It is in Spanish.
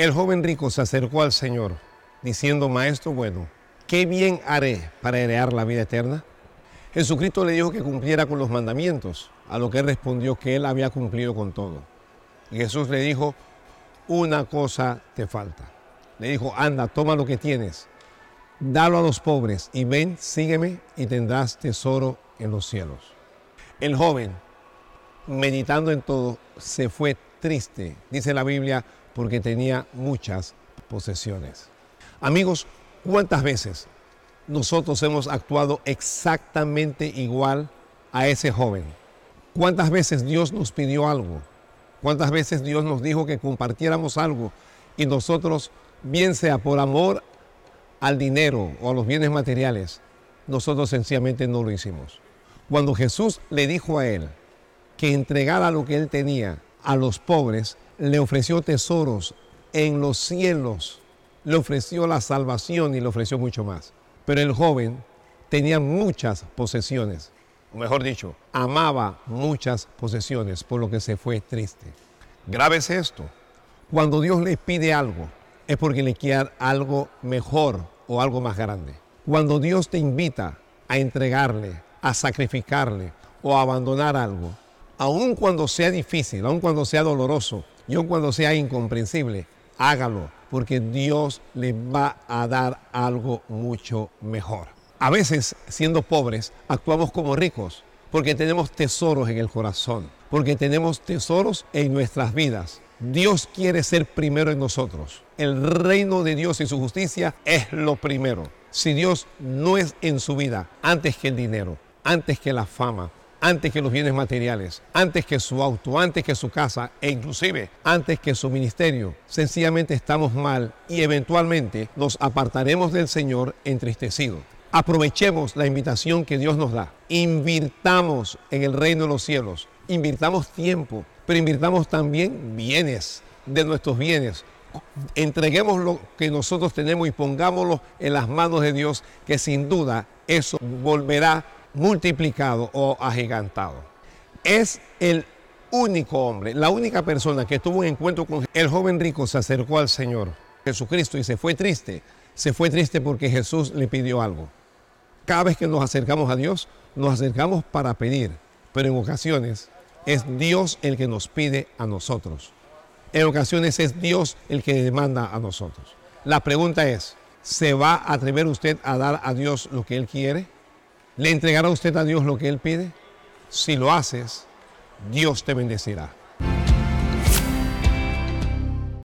El joven rico se acercó al Señor, diciendo, Maestro bueno, ¿qué bien haré para heredar la vida eterna? Jesucristo le dijo que cumpliera con los mandamientos, a lo que él respondió que él había cumplido con todo. Y Jesús le dijo, una cosa te falta. Le dijo, anda, toma lo que tienes, dalo a los pobres y ven, sígueme y tendrás tesoro en los cielos. El joven, meditando en todo, se fue triste, dice la Biblia, porque tenía muchas posesiones. Amigos, ¿cuántas veces nosotros hemos actuado exactamente igual a ese joven? ¿Cuántas veces Dios nos pidió algo? ¿Cuántas veces Dios nos dijo que compartiéramos algo y nosotros, bien sea por amor al dinero o a los bienes materiales, nosotros sencillamente no lo hicimos? Cuando Jesús le dijo a él que entregara lo que él tenía a los pobres, le ofreció tesoros en los cielos, le ofreció la salvación y le ofreció mucho más. Pero el joven tenía muchas posesiones, mejor dicho, amaba muchas posesiones, por lo que se fue triste. Grave es esto. Cuando Dios le pide algo, es porque le quiere algo mejor o algo más grande. Cuando Dios te invita a entregarle, a sacrificarle o a abandonar algo, aun cuando sea difícil, aun cuando sea doloroso y aun cuando sea incomprensible, hágalo, porque Dios le va a dar algo mucho mejor. A veces, siendo pobres, actuamos como ricos, porque tenemos tesoros en el corazón, porque tenemos tesoros en nuestras vidas. Dios quiere ser primero en nosotros. El reino de Dios y su justicia es lo primero. Si Dios no es en su vida antes que el dinero, antes que la fama, antes que los bienes materiales, antes que su auto, antes que su casa e inclusive antes que su ministerio. Sencillamente estamos mal y eventualmente nos apartaremos del Señor entristecido. Aprovechemos la invitación que Dios nos da. Invirtamos en el reino de los cielos. Invirtamos tiempo, pero invirtamos también bienes de nuestros bienes. Entreguemos lo que nosotros tenemos y pongámoslo en las manos de Dios, que sin duda eso volverá multiplicado o agigantado. Es el único hombre, la única persona que tuvo un encuentro con el joven rico se acercó al Señor Jesucristo y se fue triste. Se fue triste porque Jesús le pidió algo. Cada vez que nos acercamos a Dios, nos acercamos para pedir, pero en ocasiones es Dios el que nos pide a nosotros. En ocasiones es Dios el que demanda a nosotros. La pregunta es, ¿se va a atrever usted a dar a Dios lo que Él quiere? ¿Le entregará usted a Dios lo que Él pide? Si lo haces, Dios te bendecirá.